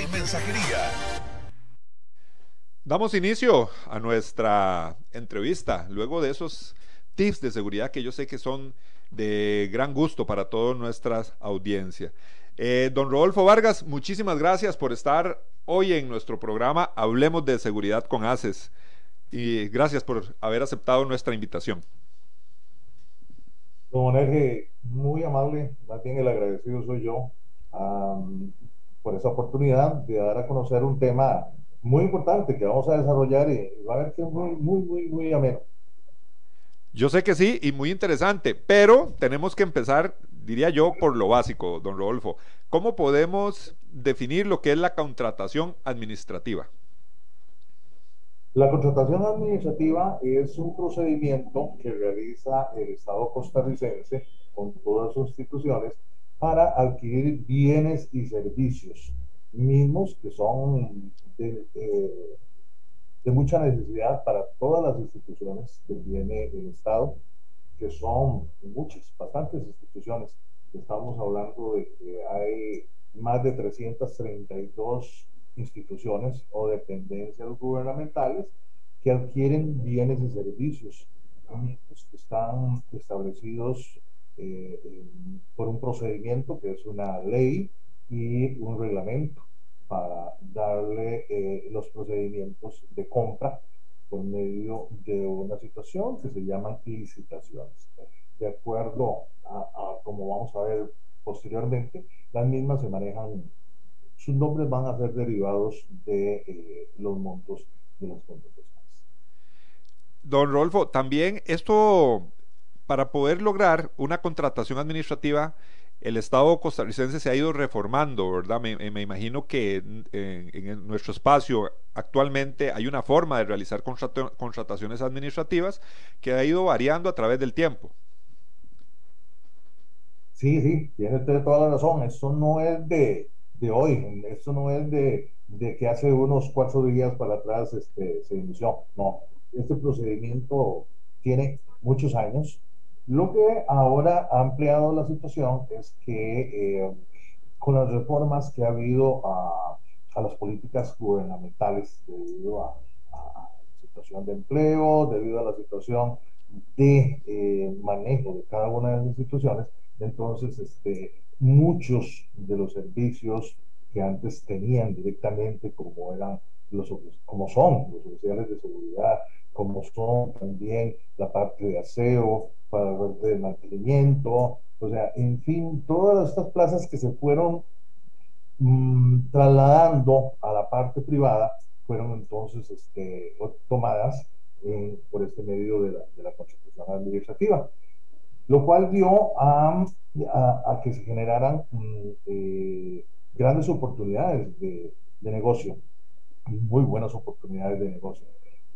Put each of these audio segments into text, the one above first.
y mensajería. Damos inicio a nuestra entrevista luego de esos tips de seguridad que yo sé que son de gran gusto para toda nuestra audiencia. Eh, don Rodolfo Vargas, muchísimas gracias por estar hoy en nuestro programa Hablemos de Seguridad con ACES y gracias por haber aceptado nuestra invitación. Don Erge, muy amable, más bien el agradecido soy yo por esa oportunidad de dar a conocer un tema muy importante que vamos a desarrollar y va a ver que es muy, muy, muy, muy ameno. Yo sé que sí y muy interesante, pero tenemos que empezar, diría yo, por lo básico, don Rodolfo. ¿Cómo podemos definir lo que es la contratación administrativa? La contratación administrativa es un procedimiento que realiza el Estado costarricense con todas sus instituciones para adquirir bienes y servicios mismos que son de, eh, mucha necesidad para todas las instituciones que tiene el Estado, que son muchas, bastantes instituciones. Estamos hablando de que hay más de 332 instituciones o dependencias gubernamentales que adquieren bienes y servicios que están establecidos eh, por un procedimiento que es una ley y un reglamento para darle eh, los procedimientos de compra por medio de una situación que se llaman licitaciones. De acuerdo a, como vamos a ver posteriormente, las mismas se manejan, sus nombres van a ser derivados de eh, los montos de las contrataciones. Don Rolfo, también esto, para poder lograr una contratación administrativa, el Estado costarricense se ha ido reformando, ¿verdad? Me, imagino que en, nuestro espacio actualmente hay una forma de realizar contrataciones administrativas que ha ido variando a través del tiempo. Sí, sí, tiene toda la razón. Eso no es de, hoy, eso no es de, que hace unos cuatro días para atrás este, se inició. No, este procedimiento tiene muchos años lo que ahora ha ampliado la situación es que eh, con las reformas que ha habido a, las políticas gubernamentales debido a, la situación de empleo, debido a la situación de eh, manejo de cada una de las instituciones, entonces este, muchos de los servicios que antes tenían directamente como eran los como son los oficiales de seguridad, como son también la parte de aseo, para el mantenimiento, o sea, en fin, todas estas plazas que se fueron mm, trasladando a la parte privada fueron entonces este, tomadas eh, por este medio de la, de la Constitución Administrativa, lo cual dio a, que se generaran mm, eh, grandes oportunidades de, de negocio, muy buenas oportunidades de negocio.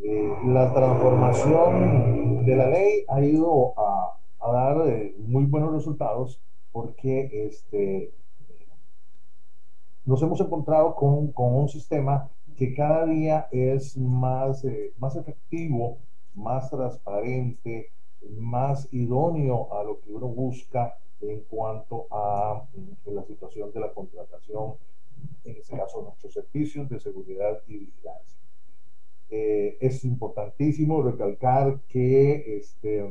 Eh, la transformación de la ley ha ido a, dar eh, muy buenos resultados porque este, nos hemos encontrado con, un sistema que cada día es más, eh, más efectivo, más transparente, más idóneo a lo que uno busca en cuanto a la situación de la contratación, en este caso nuestros servicios de seguridad y vigilancia. Eh, es importantísimo recalcar que este,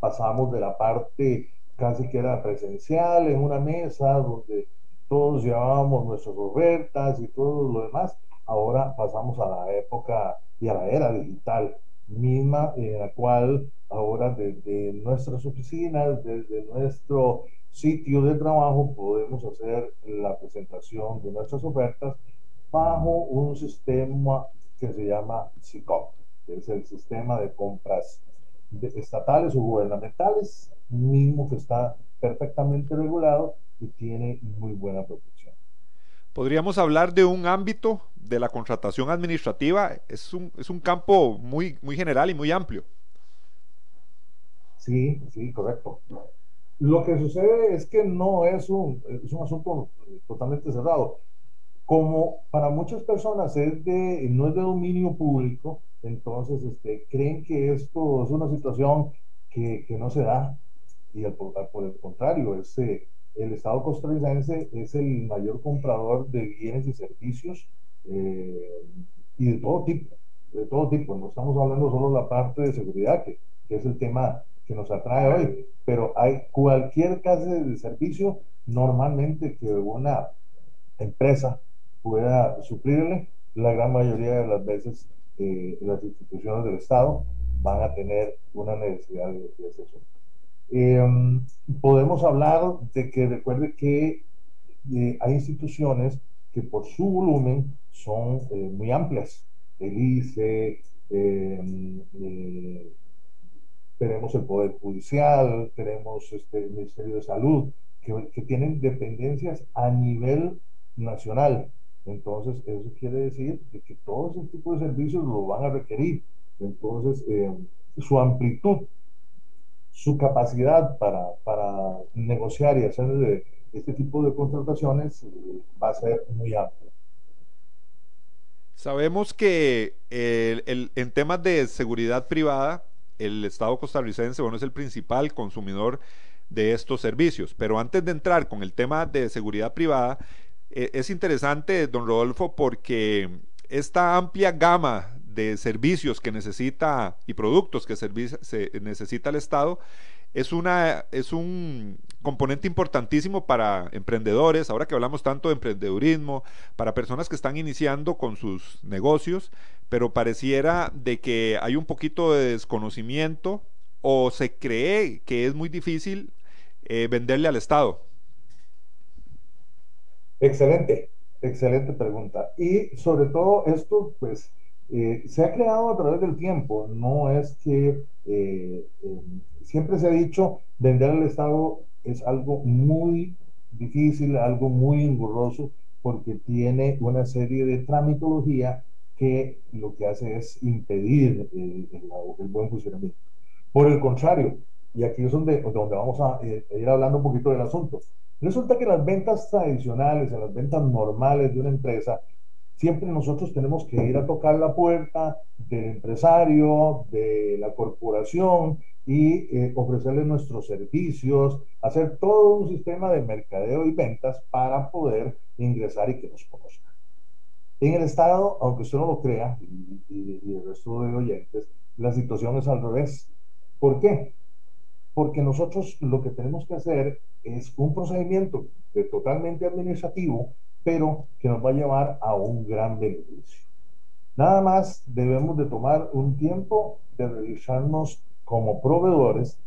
pasamos de la parte casi que era presencial en una mesa donde todos llevábamos nuestras ofertas y todo lo demás. Ahora pasamos a la época y a la era digital misma en la cual ahora desde nuestras oficinas, desde nuestro sitio de trabajo podemos hacer la presentación de nuestras ofertas bajo un sistema que se llama SICOP, que es el sistema de compras estatales o gubernamentales, mismo que está perfectamente regulado y tiene muy buena protección. Podríamos hablar de un ámbito de la contratación administrativa, es un, es un campo muy, muy general y muy amplio. Sí, sí, correcto. Lo que sucede es que no es un, es un asunto totalmente cerrado. Como para muchas personas es de, no es de dominio público, entonces este, creen que esto es una situación que, que no se da. Y por, por el contrario, es, eh, el Estado costarricense es el mayor comprador de bienes y servicios eh, y de todo tipo, de todo tipo. No estamos hablando solo de la parte de seguridad, que, que es el tema que nos atrae hoy, pero hay cualquier clase de servicio normalmente que una empresa pueda suplirle, la gran mayoría de las veces eh, las instituciones del Estado van a tener una necesidad de, de ese asunto. Em, podemos hablar de que recuerde que eh, hay instituciones que por su volumen son eh, muy amplias. El ICE, em, eh, tenemos el Poder Judicial, tenemos este, el Ministerio de Salud, que, que, tienen dependencias a nivel nacional. Entonces, eso quiere decir que todo ese tipo de servicios lo van a requerir. Entonces, em, su amplitud su capacidad para, para negociar y hacer este tipo de contrataciones eh, va a ser muy amplia. Sabemos que el, el, en temas de seguridad privada, el Estado costarricense bueno, es el principal consumidor de estos servicios. Pero antes de entrar con el tema de seguridad privada, eh, es interesante, don Rodolfo, porque esta amplia gama de servicios que necesita y productos que necesita el Estado es, una, es un componente importantísimo para emprendedores, ahora que hablamos tanto de emprendedurismo, para personas que están iniciando con sus negocios, pero pareciera de que hay un poquito de desconocimiento o se cree que es muy difícil eh, venderle al Estado. Excelente, excelente pregunta. Y sobre todo esto, pues, eh, se ha creado a través del tiempo, no es que eh, eh, siempre se ha dicho vender al Estado es algo muy difícil, algo muy engorroso, porque tiene una serie de tramitología que lo que hace es impedir el, buen funcionamiento. Por el contrario, y aquí es donde, donde vamos a, a ir hablando un poquito del asunto, resulta que las ventas tradicionales, en las ventas normales de una empresa, siempre nosotros tenemos que ir a tocar la puerta del empresario, de la corporación y eh, ofrecerle nuestros servicios, hacer todo un sistema de mercadeo y ventas para poder ingresar y que nos conozcan. En el Estado, aunque usted no lo crea, y, y el resto de oyentes, la situación es al revés. ¿Por qué? Porque nosotros lo que tenemos que hacer es un procedimiento totalmente administrativo pero que nos va a llevar a un gran beneficio. Nada más debemos de tomar un tiempo de revisarnos como proveedores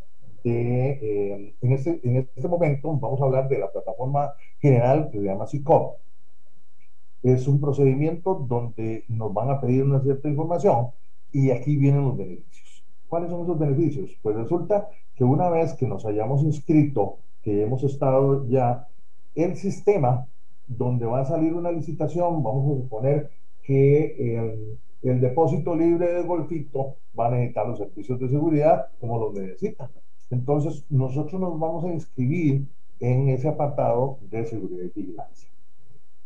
de, eh, en, este, en este momento vamos a hablar de la plataforma general que se llama SICOP. Es un procedimiento donde nos van a pedir una cierta información y aquí vienen los beneficios. ¿Cuáles son esos beneficios? Pues resulta que una vez que nos hayamos inscrito, que hemos estado ya, el sistema donde va a salir una licitación, vamos a suponer que el, el depósito libre de Golfito va a necesitar los servicios de seguridad como los necesita. Entonces, nosotros nos vamos a inscribir en ese apartado de seguridad y vigilancia.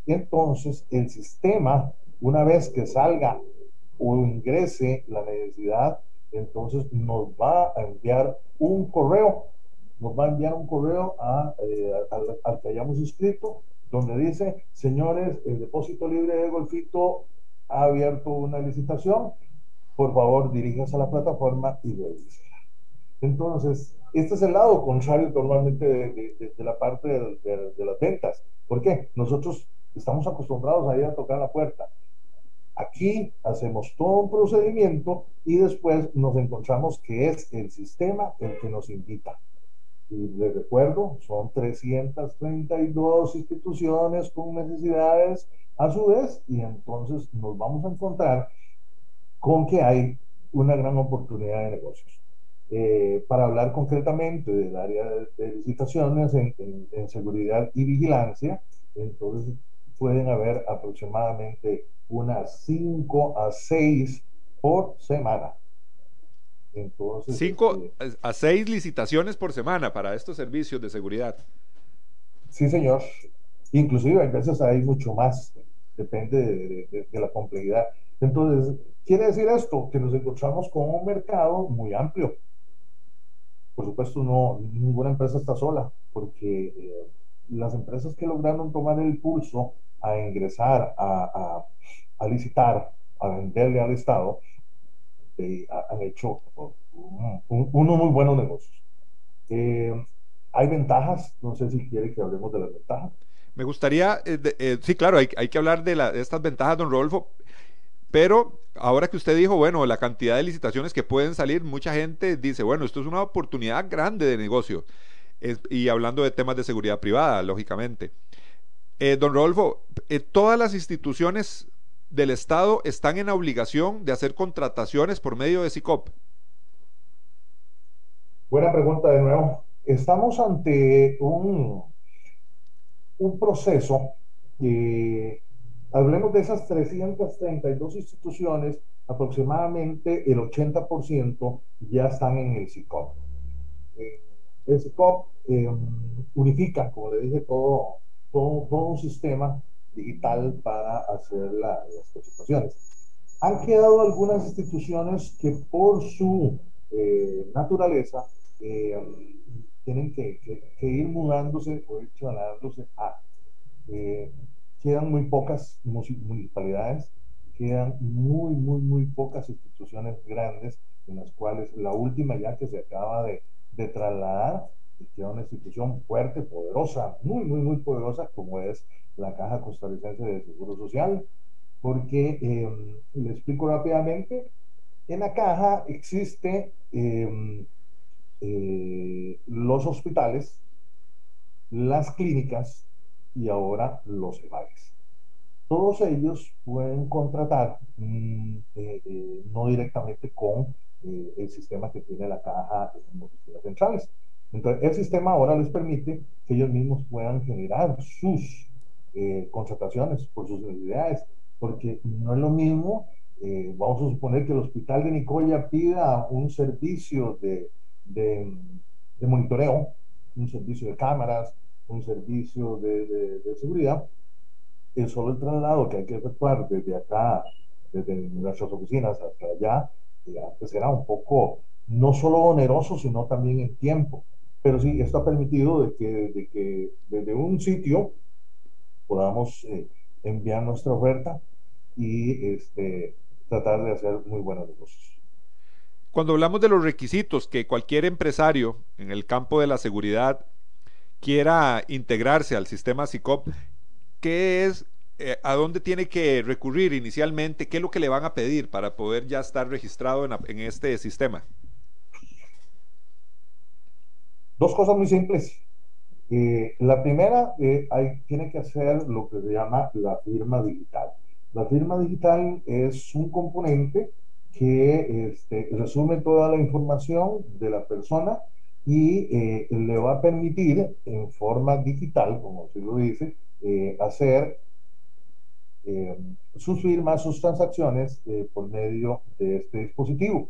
Entonces, el sistema, una vez que salga o ingrese la necesidad, entonces nos va a enviar un correo, nos va a enviar un correo a, eh, al, que hayamos inscrito donde dice, señores, el depósito libre de Golfito ha abierto una licitación, por favor diríjanse a la plataforma y revísela. Entonces, este es el lado contrario normalmente de, la parte de, de, las ventas. ¿Por qué? Nosotros estamos acostumbrados a ir a tocar la puerta. Aquí hacemos todo un procedimiento y después nos encontramos que es el sistema el que nos invita. Y les recuerdo, son 332 instituciones con necesidades a su vez y entonces nos vamos a encontrar con que hay una gran oportunidad de negocios. Eh, para hablar concretamente del área de, licitaciones en, en, seguridad y vigilancia, entonces pueden haber aproximadamente unas 5 a 6 por semana. Entonces, 5 este, a 6 licitaciones por semana para estos servicios de seguridad. Sí, señor. Inclusive a veces hay mucho más, depende de, de la complejidad. Entonces, quiere decir esto, que nos encontramos con un mercado muy amplio por supuesto, no, ninguna empresa está sola, porque eh, las empresas que lograron tomar el pulso a ingresar, a, a, licitar, a venderle al Estado, eh, han hecho unos muy buenos negocios. Eh, hay ventajas, no sé si quiere que hablemos de las ventajas. Me gustaría, sí, claro, hay, hay que hablar de, la, de, estas ventajas, don Rodolfo, pero ahora que usted dijo, bueno, la cantidad de licitaciones que pueden salir, mucha gente dice, bueno, esto es una oportunidad grande de negocio. y hablando de temas de seguridad privada, lógicamente. Eh, don Rodolfo, eh, todas las instituciones del Estado están en obligación de hacer contrataciones por medio de SICOP. Buena pregunta de nuevo. Estamos ante un, un proceso eh, Hablemos de esas 332 instituciones, aproximadamente el 80% ya están en el SICOP. Eh, el SICOP eh, unifica, como le dije, todo, todo, un sistema digital para hacer las contrataciones. Han quedado algunas instituciones que por su eh, naturaleza tienen que, ir mudándose o ir trasladándose a quedan muy pocas municipalidades, quedan muy, muy, muy pocas instituciones grandes, en las cuales la última ya que se acaba de, de trasladar, queda una institución fuerte, poderosa, muy, muy, muy poderosa, como es la Caja Costarricense de Seguro Social, porque, eh, le explico rápidamente, en la caja existe em, eh, los hospitales, las clínicas, y ahora los EVAES. Todos ellos pueden contratar mm, eh, eh, no directamente con eh, el sistema que tiene la caja en oficinas centrales. Entonces, el sistema ahora les permite que ellos mismos puedan generar sus contrataciones por sus necesidades, porque no es lo mismo, vamos a suponer que el hospital de Nicoya pida un servicio de, de, de monitoreo, un servicio de cámaras, un servicio de, de, seguridad, es solo el traslado que hay que efectuar desde acá, desde nuestras oficinas hasta allá, antes era un poco, no solo oneroso, sino también en tiempo. Pero sí, esto ha permitido de que, de que desde un sitio podamos eh, enviar nuestra oferta y este, tratar de hacer muy buenos negocios. Cuando hablamos de los requisitos que cualquier empresario en el campo de la seguridad quiera integrarse al sistema SICOP, ¿qué es, eh, a dónde tiene que recurrir inicialmente? ¿Qué es lo que le van a pedir para poder ya estar registrado en, este sistema? Dos cosas muy simples. Eh, la primera, eh, hay, tiene que hacer lo que se llama la firma digital. La firma digital es un componente que este, resume toda la información de la persona y eh, le va a permitir en forma digital, como se lo dice, eh, hacer eh, sus firmas, sus transacciones por medio de este dispositivo.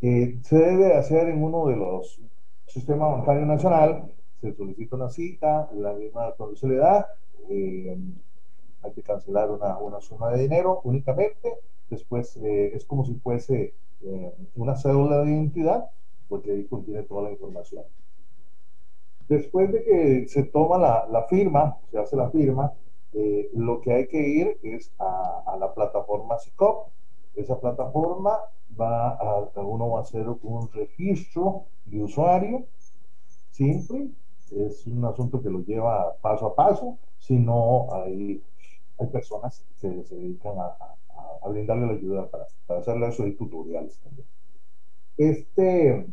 se debe hacer en uno de los sistemas bancarios nacional, se solicita una cita, la misma se le da, hay que cancelar una, una, suma de dinero únicamente, después es como si fuese una cédula de identidad porque ahí contiene toda la información. Después de que se toma la, la firma, se hace la firma, eh, lo que hay que ir es a, a la plataforma SICOP. Esa plataforma va a, uno va a hacer un registro de usuario simple, es un asunto que lo lleva paso a paso, si no hay, hay personas que se dedican a, a brindarle la ayuda para, para hacerle eso, hay tutoriales también. Este,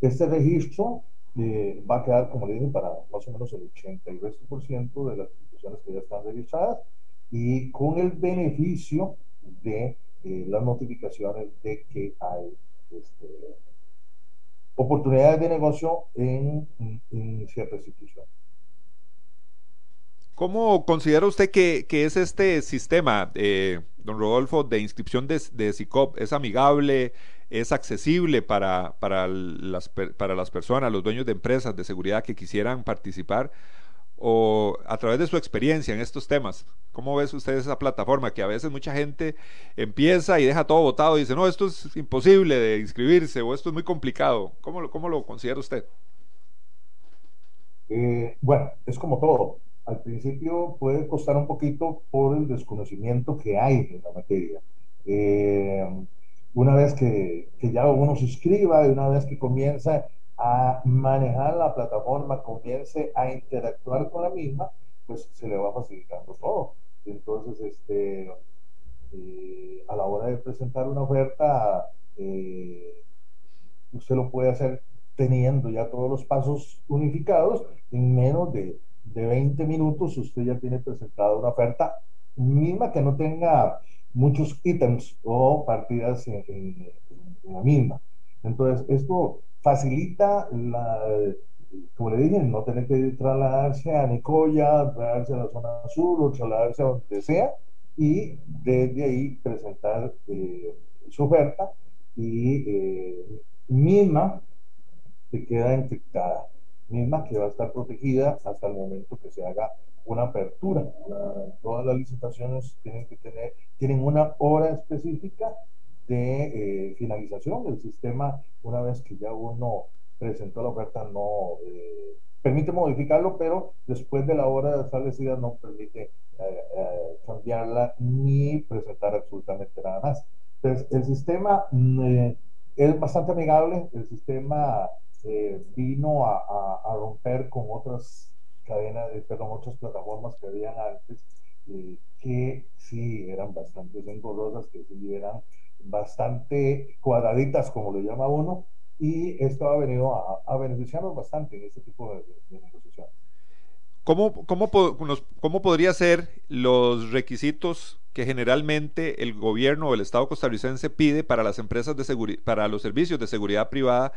este registro eh, va a quedar, como le dije, para más o menos el 82% de las instituciones que ya están registradas y con el beneficio de eh, las notificaciones de que hay este, oportunidades de negocio en, en, cierta institución. ¿Cómo considera usted que, es este sistema, eh, don Rodolfo, de inscripción de, de SICOP? ¿Es amigable? ¿Es accesible para, para, las, para las personas, los dueños de empresas de seguridad que quisieran participar? O a través de su experiencia en estos temas, ¿cómo ves usted esa plataforma que a veces mucha gente empieza y deja todo votado y dice, no, esto es imposible de inscribirse o esto es muy complicado? ¿Cómo lo, cómo lo considera usted? Eh, bueno, es como todo. Al principio puede costar un poquito por el desconocimiento que hay en la materia. Eh, una vez que, que ya uno se inscriba y una vez que comienza a manejar la plataforma, comience a interactuar con la misma, pues se le va facilitando todo. Entonces, este, eh, a la hora de presentar una oferta, eh, usted lo puede hacer teniendo ya todos los pasos unificados en menos de, de 20 minutos usted ya tiene presentada una oferta misma que no tenga muchos ítems o partidas en, en la misma. Entonces, esto facilita, la, como le dije, no tener que trasladarse a Nicoya, trasladarse a la zona sur o trasladarse a donde sea y desde ahí presentar eh, su oferta y eh, misma que queda encriptada, misma que va a estar protegida hasta el momento que se haga una apertura. todas las licitaciones tienen que tener, tienen una hora específica de eh, finalización del sistema una vez que ya uno presentó la oferta no eh, permite modificarlo pero después de la hora establecida no permite eh, cambiarla ni presentar absolutamente nada más. Entonces el sistema mm, es bastante amigable. El sistema vino a, romper con otras cadenas perdón otras plataformas que habían antes que sí eran bastante engorrosas que sí eran bastante cuadraditas, como le llama uno, y esto ha venido a, beneficiarnos bastante en este tipo de, negociaciones. ¿Cómo, cómo, ¿Cómo podría ser los requisitos que generalmente el gobierno o el Estado costarricense pide para las empresas de seguridad, para los servicios de seguridad privada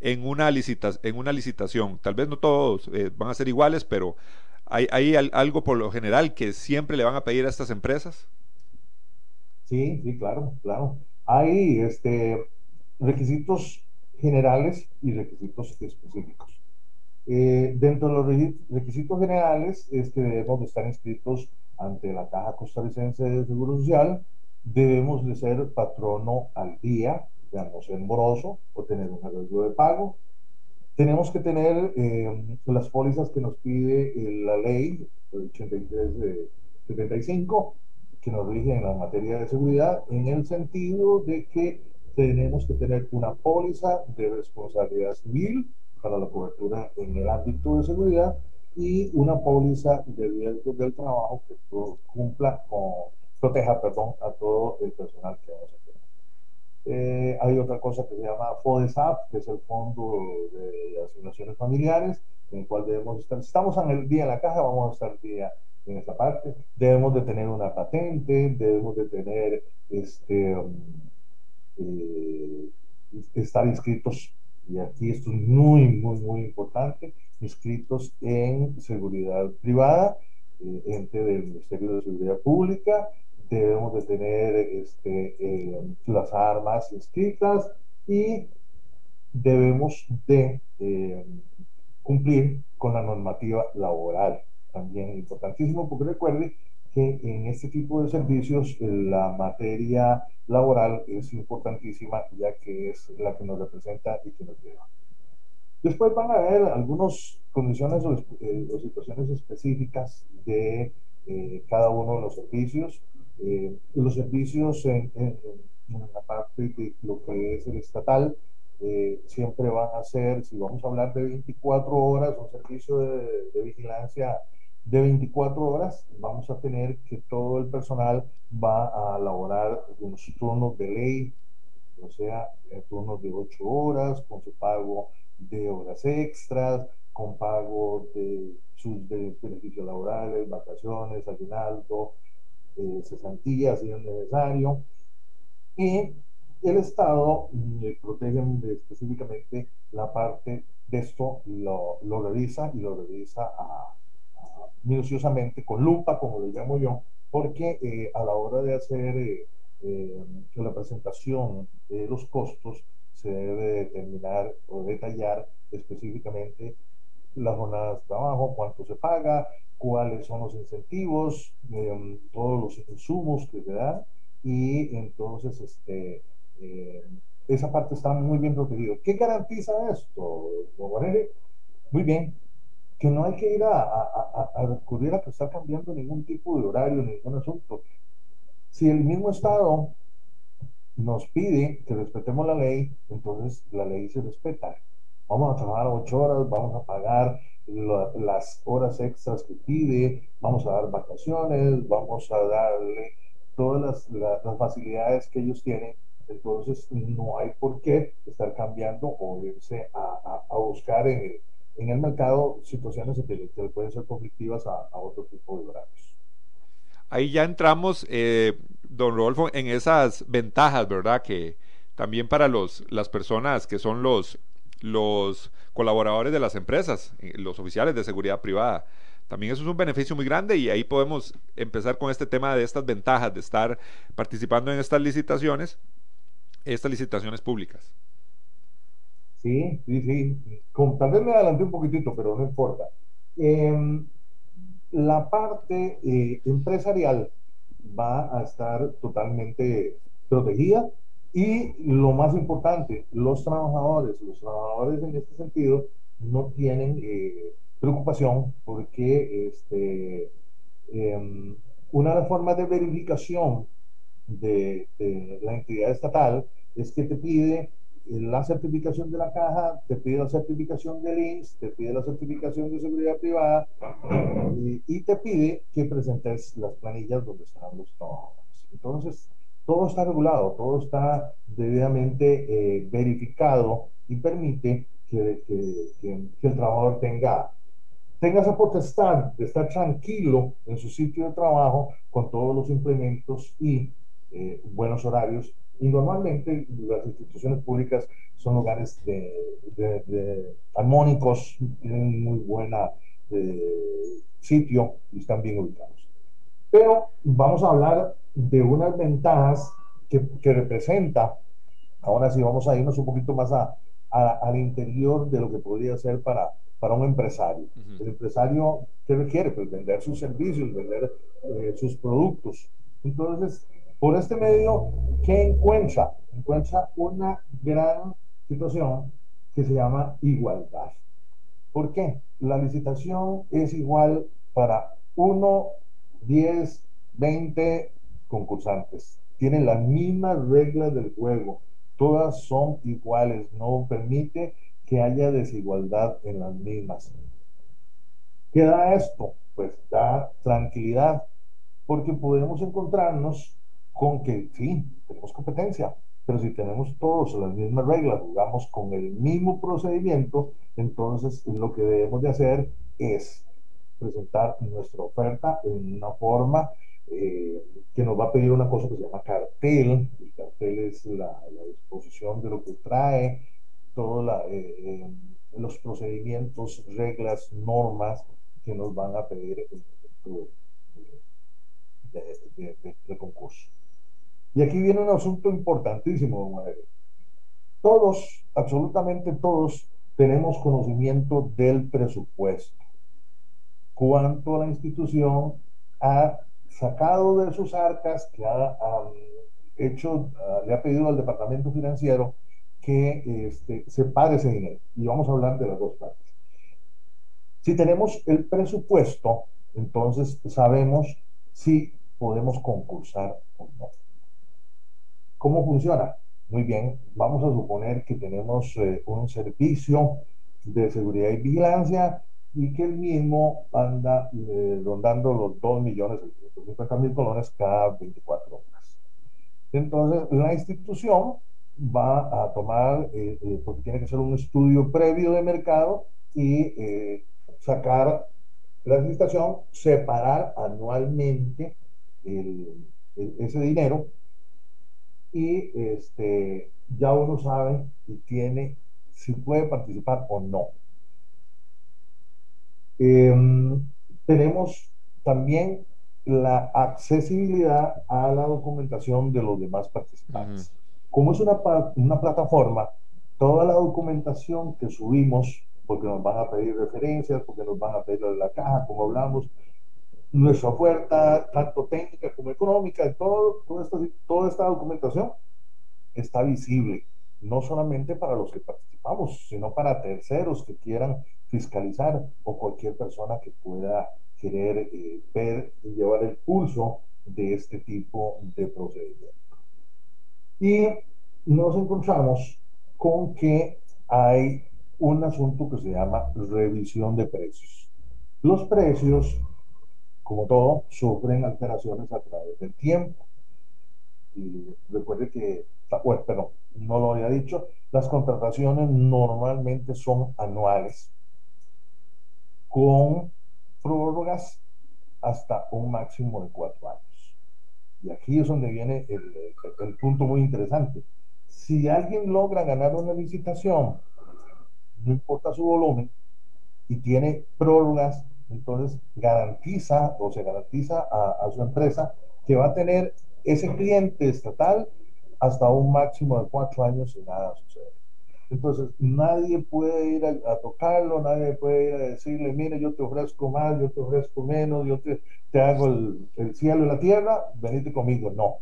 en una, licita en una licitación? Tal vez no todos eh, van a ser iguales, pero ¿hay, ¿hay algo por lo general que siempre le van a pedir a estas empresas? Sí, sí, claro, claro. Hay este, requisitos generales y requisitos específicos. Eh, dentro de los requisitos generales es que debemos de estar inscritos ante la Caja Costarricense de Seguro Social, debemos de ser patrono al día, digamos, en moroso o tener un arreglo de pago. Tenemos que tener eh, las pólizas que nos pide eh, la ley 83 de 75 que nos rigen en la materia de seguridad, en el sentido de que tenemos que tener una póliza de responsabilidad civil para la cobertura en el ámbito de seguridad y una póliza de riesgo del trabajo que cumpla con, proteja perdón, a todo el personal que vamos a tener. Eh, hay otra cosa que se llama FODESAP, que es el Fondo de Asignaciones Familiares, en el cual debemos estar. estamos en el día en la caja, vamos a estar día en esta parte. Debemos de tener una patente, debemos de tener, este, eh, estar inscritos, y aquí esto es muy, muy, muy importante, inscritos en seguridad privada, eh, ente del Ministerio de Seguridad Pública, debemos de tener este, eh, las armas inscritas y debemos de cumplir con la normativa laboral también importantísimo, porque recuerde que en este tipo de servicios eh, la materia laboral es importantísima, ya que es la que nos representa y que nos lleva. Después van a haber algunas condiciones o, eh, situaciones específicas de eh, cada uno de los servicios. los servicios en, la parte de lo que es el estatal, siempre van a ser, si vamos a hablar de 24 horas, un servicio de, de vigilancia de 24 horas vamos a tener que todo el personal va a laborar unos turnos de ley, o sea, turnos de 8 horas, con su pago de horas extras, con pago de sus beneficios laborales, vacaciones, aguinaldo, eh, cesantías si es necesario. Y el Estado eh, protege específicamente la parte de esto, lo, lo revisa y lo revisa minuciosamente, con lupa, como le llamo yo, porque eh, a la hora de hacer eh, eh, la presentación de los costos se debe determinar o detallar específicamente las jornadas de trabajo, cuánto se paga, cuáles son los incentivos, todos los insumos que se dan y entonces este, esa parte está muy bien protegida. ¿Qué garantiza esto, Muy bien, que no hay que ir a, a, a, recurrir a que está cambiando ningún tipo de horario, ningún asunto. Si el mismo Estado nos pide que respetemos la ley, entonces la ley se respeta. Vamos a trabajar ocho horas, vamos a pagar las horas extras que pide, vamos a dar vacaciones, vamos a darle todas las, las facilidades que ellos tienen entonces no hay por qué estar cambiando o irse a, a buscar en el, en el mercado situaciones que, pueden ser conflictivas a, otro tipo de horarios. Ahí ya entramos, eh, don Rodolfo, en esas ventajas, ¿verdad? Que también para los, las personas que son los, los colaboradores de las empresas, eh, los oficiales de seguridad privada. También eso es un beneficio muy grande y ahí podemos empezar con este tema de estas ventajas de estar participando en estas licitaciones, estas licitaciones públicas. Sí, sí, sí. Con, tal vez me adelanté un poquitito, pero no importa. Em, la parte eh, empresarial va a estar totalmente protegida y lo más importante, los trabajadores, los trabajadores en este sentido no tienen eh, preocupación porque este, em, una de las formas de verificación de, de la entidad estatal es que te pide la certificación de la caja, te pide la certificación del INS, te pide la certificación de seguridad privada y, te pide que presentes las planillas donde están los trabajadores. Entonces, todo está regulado, todo está debidamente eh, verificado y permite que, que, el trabajador tenga, tenga esa potestad de estar tranquilo en su sitio de trabajo con todos los implementos y eh, buenos horarios y normalmente las instituciones públicas son lugares de, de, armónicos, tienen muy buena eh, sitio y están bien ubicados. Pero vamos a hablar de unas ventajas que, que representa, ahora sí vamos a irnos un poquito más a, al interior de lo que podría ser para, para un empresario. El empresario, ¿qué requiere? Pues vender sus servicios, vender eh, sus productos. Entonces, por este medio, ¿qué encuentra? Encuentra una gran situación que se llama igualdad. ¿Por qué? La licitación es igual para 1, 10, 20 concursantes. Tienen las mismas reglas del juego. Todas son iguales. No permite que haya desigualdad en las mismas. ¿Qué da esto? Pues da tranquilidad, porque podemos encontrarnos con que sí, tenemos competencia, pero si tenemos todos las mismas reglas, jugamos con el mismo procedimiento, entonces lo que debemos de hacer es presentar nuestra oferta en una forma eh, que nos va a pedir una cosa que se llama cartel. El cartel es la, disposición de lo que trae, todos eh, eh, los procedimientos, reglas, normas que nos van a pedir el de, de concurso. Y aquí viene un asunto importantísimo, don Todos, absolutamente todos, tenemos conocimiento del presupuesto. Cuánto la institución ha sacado de sus arcas, que ha, hecho, ah, le ha pedido al departamento financiero que este, separe ese dinero. Y vamos a hablar de las dos partes. Si tenemos el presupuesto, entonces sabemos si podemos concursar o no. ¿Cómo funciona? Muy bien, vamos a suponer que tenemos eh, un servicio de seguridad y vigilancia y que el mismo anda eh, rondando los 2 millones mil colones cada 24 horas. Entonces, la institución va a tomar, eh, porque tiene que ser un estudio previo de mercado y sacar la licitación, separar anualmente ese dinero y este, ya uno sabe y tiene si puede participar o no. Em, tenemos también la accesibilidad a la documentación de los demás participantes. Como es una, una plataforma, toda la documentación que subimos, porque nos van a pedir referencias, porque nos van a pedir la caja, como hablamos, nuestra oferta, tanto técnica como económica, todo, toda, esta, toda esta documentación está visible, no solamente para los que participamos, sino para terceros que quieran fiscalizar o cualquier persona que pueda querer eh, ver y llevar el pulso de este tipo de procedimiento. Y nos encontramos con que hay un asunto que se llama revisión de precios. Los precios, como todo, sufren alteraciones a través del tiempo. Y recuerde que, bueno, perdón, no lo había dicho, las contrataciones normalmente son anuales, con prórrogas hasta un máximo de cuatro años. Y aquí es donde viene el, el punto muy interesante si alguien logra ganar una licitación, no importa su volumen, y tiene prórrogas, entonces garantiza o se garantiza a, su empresa que va a tener ese cliente estatal hasta un máximo de cuatro años y nada sucede. Entonces, nadie puede ir a, tocarlo, nadie puede ir a decirle, mire, yo te ofrezco más, yo te ofrezco menos, yo te, hago el, el cielo y la tierra, venite conmigo. No,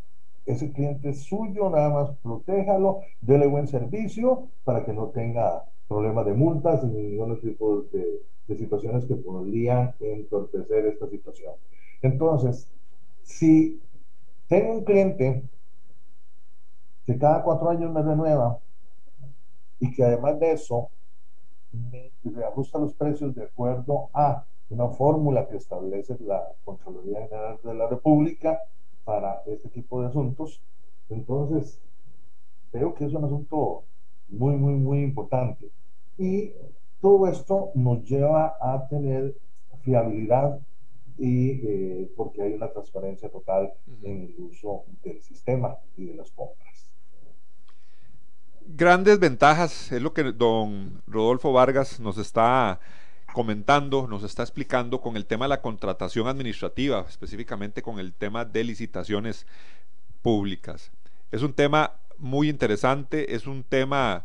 ese cliente es suyo, nada más protéjalo, dele buen servicio para que no tenga problemas de multas ni ningún tipo de, de situaciones que podrían entorpecer esta situación. Entonces, si tengo un cliente que cada cuatro años me renueva y que además de eso me reajusta los precios de acuerdo a una fórmula que establece la Contraloría General de la República, para este tipo de asuntos. Entonces, creo que es un asunto muy, muy, muy importante. Y todo esto nos lleva a tener fiabilidad y eh, porque hay una transparencia total en el uso del sistema y de las compras. Grandes ventajas, es lo que don Rodolfo Vargas nos está comentando, nos está explicando con el tema de la contratación administrativa, específicamente con el tema de licitaciones públicas. Es un tema muy interesante, es un tema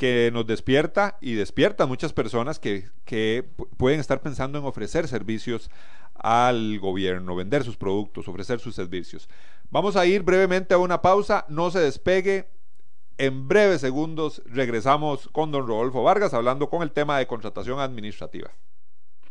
que nos despierta y despierta a muchas personas que, que pueden estar pensando en ofrecer servicios al gobierno, vender sus productos, ofrecer sus servicios. Vamos a ir brevemente a una pausa, no se despegue, en breves segundos regresamos con don Rodolfo Vargas hablando con el tema de contratación administrativa.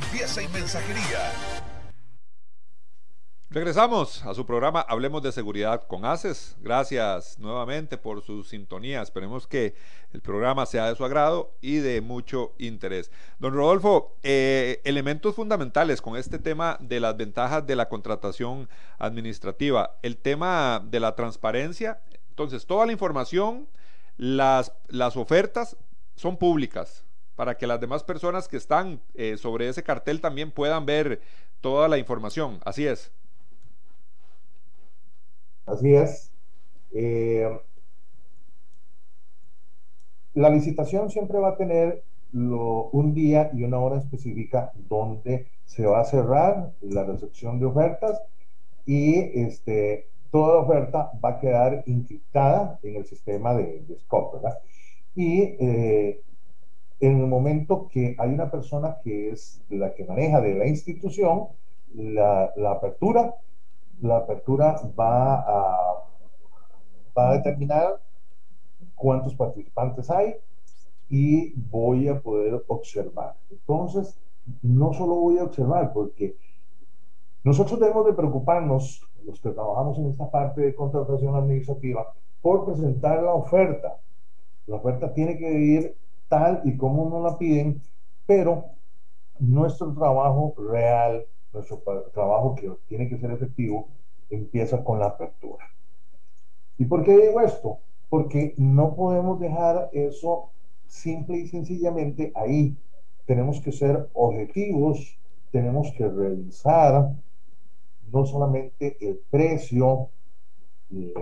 limpieza y mensajería. Regresamos a su programa Hablemos de Seguridad con ACES. Gracias nuevamente por su sintonía. Esperemos que el programa sea de su agrado y de mucho interés. Don Rodolfo, eh, elementos fundamentales con este tema de las ventajas de la contratación administrativa. El tema de la transparencia. Entonces, toda la información, las, las ofertas son públicas para que las demás personas que están eh, sobre ese cartel también puedan ver toda la información. Así es. Así es. Eh, la licitación siempre va a tener un día y una hora específica donde se va a cerrar la recepción de ofertas y este, toda oferta va a quedar encriptada en el sistema de, de SCOP. Y eh, en el momento que hay una persona que es la que maneja de la institución la, apertura, la apertura va a, va a determinar cuántos participantes hay y voy a poder observar. Entonces, no solo voy a observar, porque nosotros debemos de preocuparnos, los que trabajamos en esta parte de contratación administrativa, por presentar la oferta. La oferta tiene que ir tal y como nos la piden, pero nuestro trabajo real, nuestro trabajo que tiene que ser efectivo, empieza con la apertura. ¿Y por qué digo esto? Porque no podemos dejar eso simple y sencillamente ahí. Tenemos que ser objetivos, tenemos que revisar no solamente el precio, eh,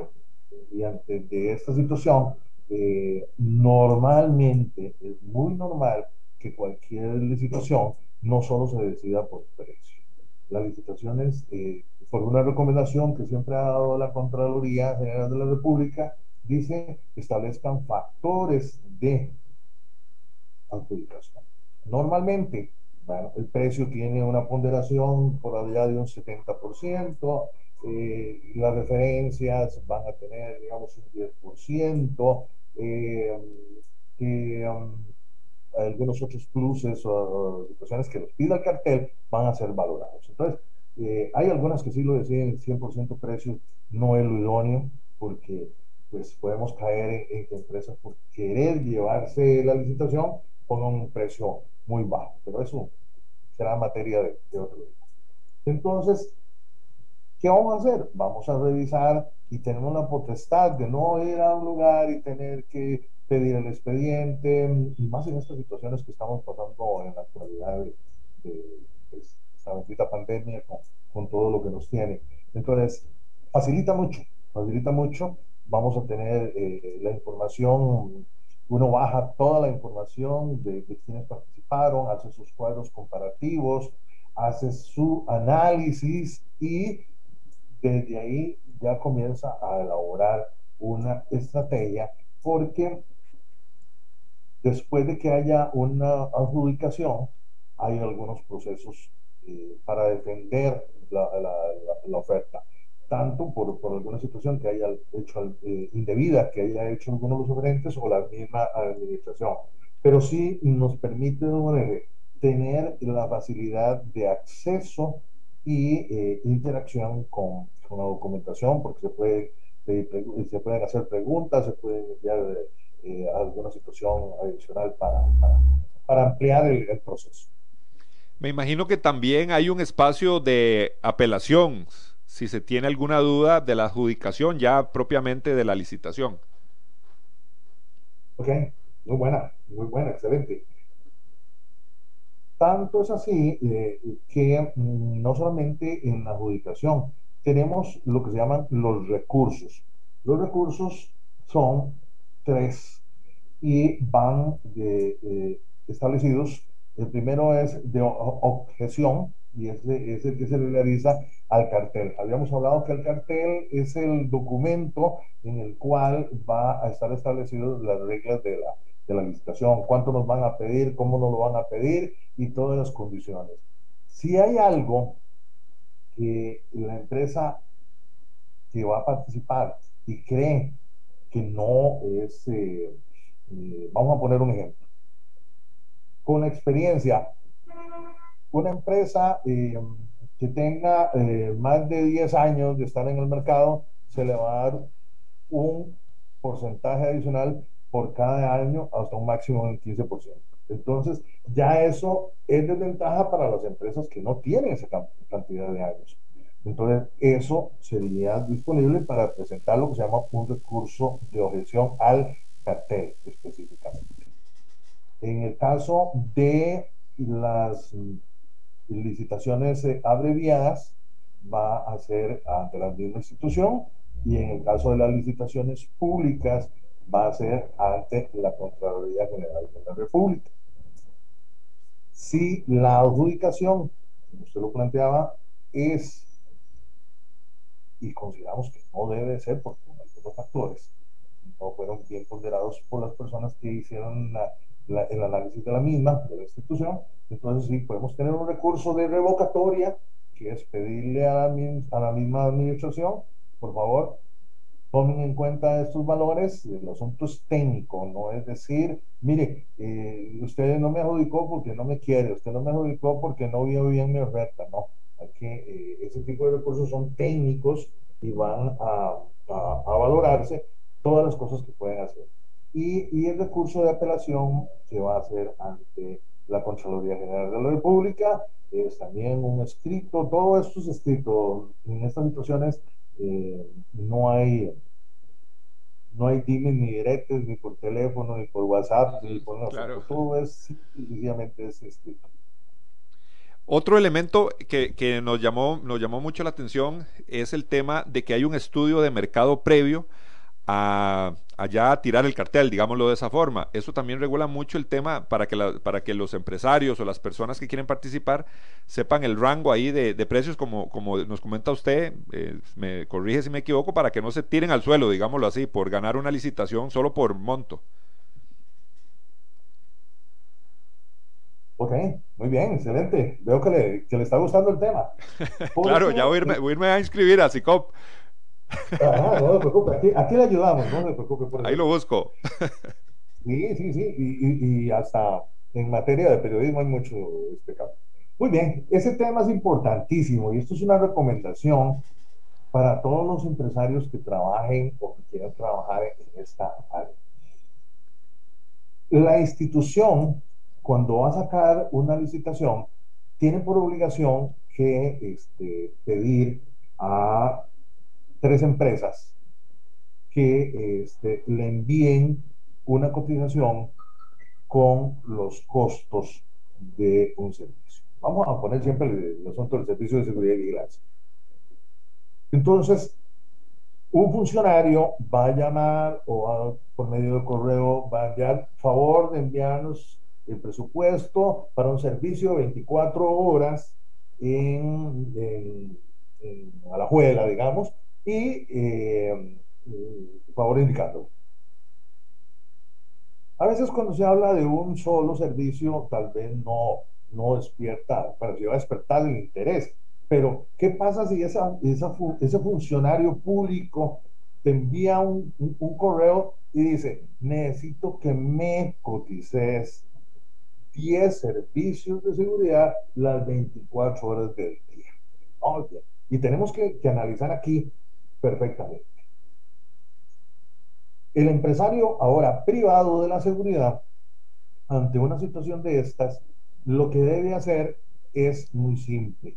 y de esta situación, eh, normalmente es muy normal que cualquier licitación no solo se decida por precio. Las licitaciones, eh, por una recomendación que siempre ha dado la Contraloría General de la República, dice establezcan factores de adjudicación. Normalmente, bueno, el precio tiene una ponderación por allá de un 70%, eh, las referencias van a tener, digamos, un 10%, eh, um, algunos otros pluses o, situaciones que los pida el cartel van a ser valorados. Entonces, eh, hay algunas que sí lo deciden 100% precio, no es lo idóneo, porque pues podemos caer en, que empresas por querer llevarse la licitación pongan un precio muy bajo, pero eso será materia de, de otro día. Entonces, ¿qué vamos a hacer? Vamos a revisar y tenemos la potestad de no ir a un lugar y tener que pedir el expediente, y más en estas situaciones que estamos pasando en la actualidad de, pues, esta bendita pandemia con, con, todo lo que nos tiene. Entonces, facilita mucho, facilita mucho. Vamos a tener eh, la información, uno baja toda la información de, de quienes participaron, hace sus cuadros comparativos, hace su análisis y desde ahí ya comienza a elaborar una estrategia porque después de que haya una adjudicación, hay algunos procesos eh, para defender la, oferta, tanto por, alguna situación que haya hecho eh, indebida, que haya hecho alguno de los oferentes o la misma administración. Pero sí nos permite tener la facilidad de acceso y eh, interacción con, con la documentación, porque se, puede, se pueden hacer preguntas, se pueden enviar eh, alguna situación adicional para, para, ampliar el, proceso. Me imagino que también hay un espacio de apelación si se tiene alguna duda de la adjudicación ya propiamente de la licitación. Ok, muy buena, muy buena, excelente. Tanto es así eh, que mm, no solamente en la adjudicación, tenemos lo que se llaman los recursos. Los recursos son tres y van de, establecidos. El primero es de objeción y es el que se realiza al cartel. Habíamos hablado que el cartel es el documento en el cual va a estar establecidas las reglas de la, de la licitación, cuánto nos van a pedir, cómo nos lo van a pedir y todas las condiciones. Si hay algo que la empresa que va a participar y cree que no es, eh, eh, vamos a poner un ejemplo, con experiencia, una empresa eh, que tenga más de 10 años de estar en el mercado, se le va a dar un porcentaje adicional por cada año hasta un máximo del 15%. Entonces, ya eso es desventaja para las empresas que no tienen esa cantidad de años. Entonces, eso sería disponible para presentar lo que se llama un recurso de objeción al cartel específicamente. En el caso de las licitaciones abreviadas, va a ser ante la misma institución y en el caso de las licitaciones públicas, va a ser ante la Contraloría General de la República. Si la adjudicación, como usted lo planteaba, es y consideramos que no debe ser porque algunos factores no fueron bien ponderados por las personas que hicieron el análisis de la misma, de la institución. Entonces sí, podemos tener un recurso de revocatoria, que es pedirle a la, a la misma administración, por favor, tomen en cuenta estos valores, el asunto es técnico, no es decir, mire, eh, usted no me adjudicó porque no me quiere, usted no me adjudicó porque no vio bien mi oferta, no, que eh, ese tipo de recursos son técnicos y van a, a, valorarse todas las cosas que pueden hacer. Y, y el recurso de apelación se va a hacer ante la Contraloría General de la República, es también un escrito, todo esto es escrito. En estas situaciones eh, no hay no hay dimes ni directos, ni por teléfono, ni por WhatsApp, ni por claro. todo es sencillamente es escrito. Otro elemento que, que, nos, llamó, nos llamó mucho la atención es el tema de que hay un estudio de mercado previo a, allá tirar el cartel, digámoslo de esa forma. Eso también regula mucho el tema para que, para que los empresarios o las personas que quieren participar sepan el rango ahí de, precios, como, como nos comenta usted, eh, me corrige si me equivoco, para que no se tiren al suelo, digámoslo así, por ganar una licitación solo por monto. Ok, muy bien, excelente. Veo que le, que le está gustando el tema. claro, ya voy a, irme, voy a irme a inscribir a SICOP. Ah, no se preocupe, aquí, aquí, le ayudamos, no se preocupe. Por Ahí lo busco. Sí, sí, sí, y, y, hasta en materia de periodismo hay mucho este campo. Muy bien, ese tema es importantísimo y esto es una recomendación para todos los empresarios que trabajen o que quieran trabajar en esta área. La institución, cuando va a sacar una licitación, tiene por obligación que este, pedir a tres empresas que este, le envíen una cotización con los costos de un servicio. Vamos a poner siempre el, asunto del servicio de seguridad y vigilancia. Entonces, un funcionario va a llamar o por medio de correo va a enviar favor de enviarnos el presupuesto para un servicio de 24 horas en, en, en Alajuela, digamos, y eh, favor indicando. A veces cuando se habla de un solo servicio, tal vez no, no despierta, pero si va a despertar el interés. Pero, ¿qué pasa si esa, ese funcionario público te envía un, un, correo y dice, necesito que me cotices 10 servicios de seguridad las 24 horas del día? Y tenemos que analizar aquí perfectamente. El empresario ahora privado de la seguridad, ante una situación de estas, lo que debe hacer es muy simple.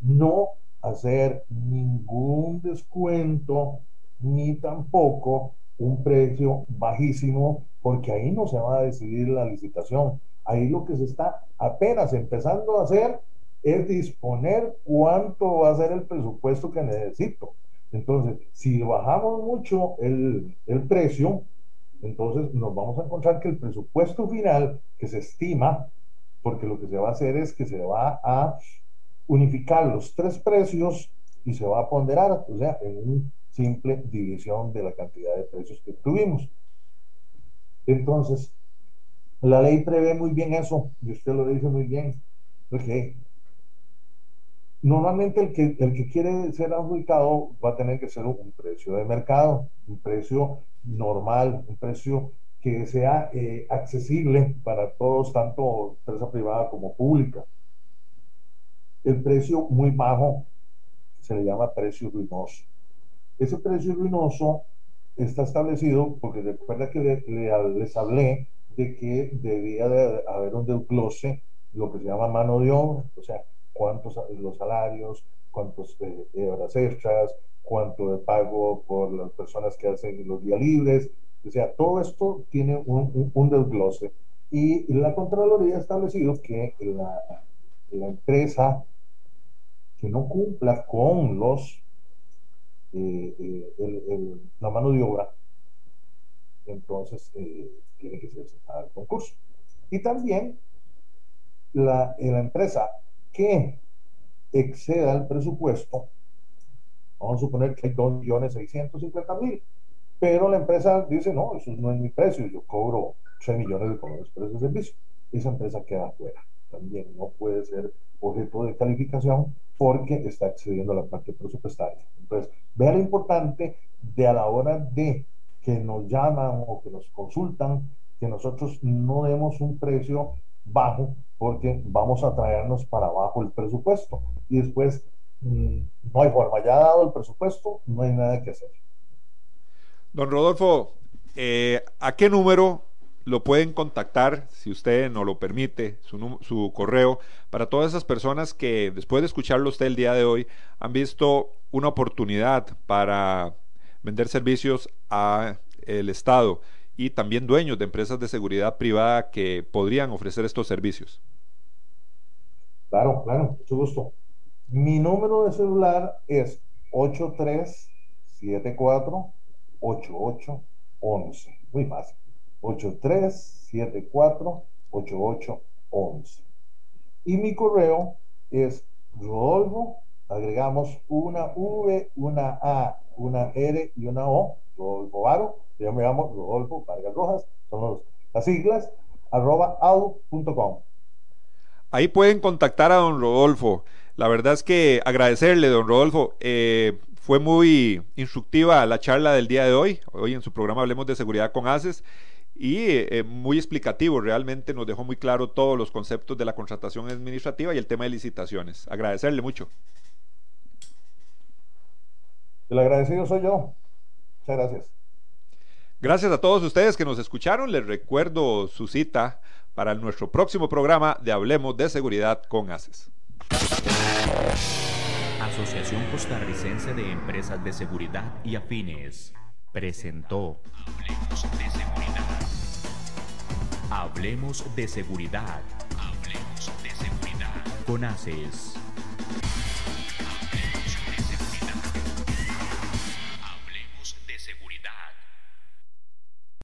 No hacer ningún descuento ni tampoco un precio bajísimo, porque ahí no se va a decidir la licitación. Ahí lo que se está apenas empezando a hacer es disponer cuánto va a ser el presupuesto que necesito. Entonces, si bajamos mucho el, precio, entonces nos vamos a encontrar que el presupuesto final que se estima, porque lo que se va a hacer es que se va a unificar los tres precios y se va a ponderar, o sea, en una simple división de la cantidad de precios que tuvimos. Entonces, la ley prevé muy bien eso, y usted lo dice muy bien. Okay. Normalmente el que, el que quiere ser adjudicado va a tener que ser un, precio de mercado, un precio normal, un precio que sea eh, accesible para todos, tanto empresa privada como pública. El precio muy bajo se le llama precio ruinoso. Ese precio ruinoso está establecido porque recuerda que les hablé de que debía de haber un desglose, lo que se llama mano de obra, o sea, cuántos los salarios, cuántos eh, horas extras, cuánto de pago por las personas que hacen los días libres. O sea, todo esto tiene un, desglose. Y la Contraloría ha establecido que la, empresa que no cumpla con los eh, eh, la mano de obra, entonces tiene que ser al concurso. Y también la, la empresa que exceda el presupuesto, vamos a suponer que hay 2.650.000, pero la empresa dice, no, eso no es mi precio, yo cobro 6 millones de dólares por ese servicio. Esa empresa queda fuera. También no puede ser objeto de calificación porque está excediendo la parte presupuestaria. Entonces, vea lo importante de a la hora de que nos llaman o que nos consultan, que nosotros no demos un precio bajo porque vamos a traernos para abajo el presupuesto. Y después mm, no hay forma, ya dado el presupuesto, no hay nada que hacer. Don Rodolfo, eh, ¿a qué número lo pueden contactar, si usted no lo permite, su, su, correo, para todas esas personas que después de escucharlo usted el día de hoy han visto una oportunidad para vender servicios a el Estado y también dueños de empresas de seguridad privada que podrían ofrecer estos servicios. Claro, claro, mucho gusto. Mi número de celular es 8374-8811. Muy fácil. 8374-8811. Y mi correo es Rodolfo, agregamos una V, una A, una R y una O, Rodolfo Varo, yo me llamo Rodolfo Vargas Rojas, son las siglas, arroba out.com. Ahí pueden contactar a don Rodolfo. La verdad es que agradecerle, don Rodolfo. Eh, fue muy instructiva la charla del día de hoy. Hoy en su programa Hablemos de Seguridad con ACES y eh, muy explicativo. Realmente nos dejó muy claro todos los conceptos de la contratación administrativa y el tema de licitaciones. Agradecerle mucho. El agradecido soy yo. Muchas gracias. Gracias a todos ustedes que nos escucharon. Les recuerdo su cita para nuestro próximo programa de Hablemos de Seguridad con ACES. Asociación Costarricense de Empresas de Seguridad y Afines presentó Hablemos de Seguridad. Hablemos de Seguridad. Hablemos de Seguridad. Con ACES.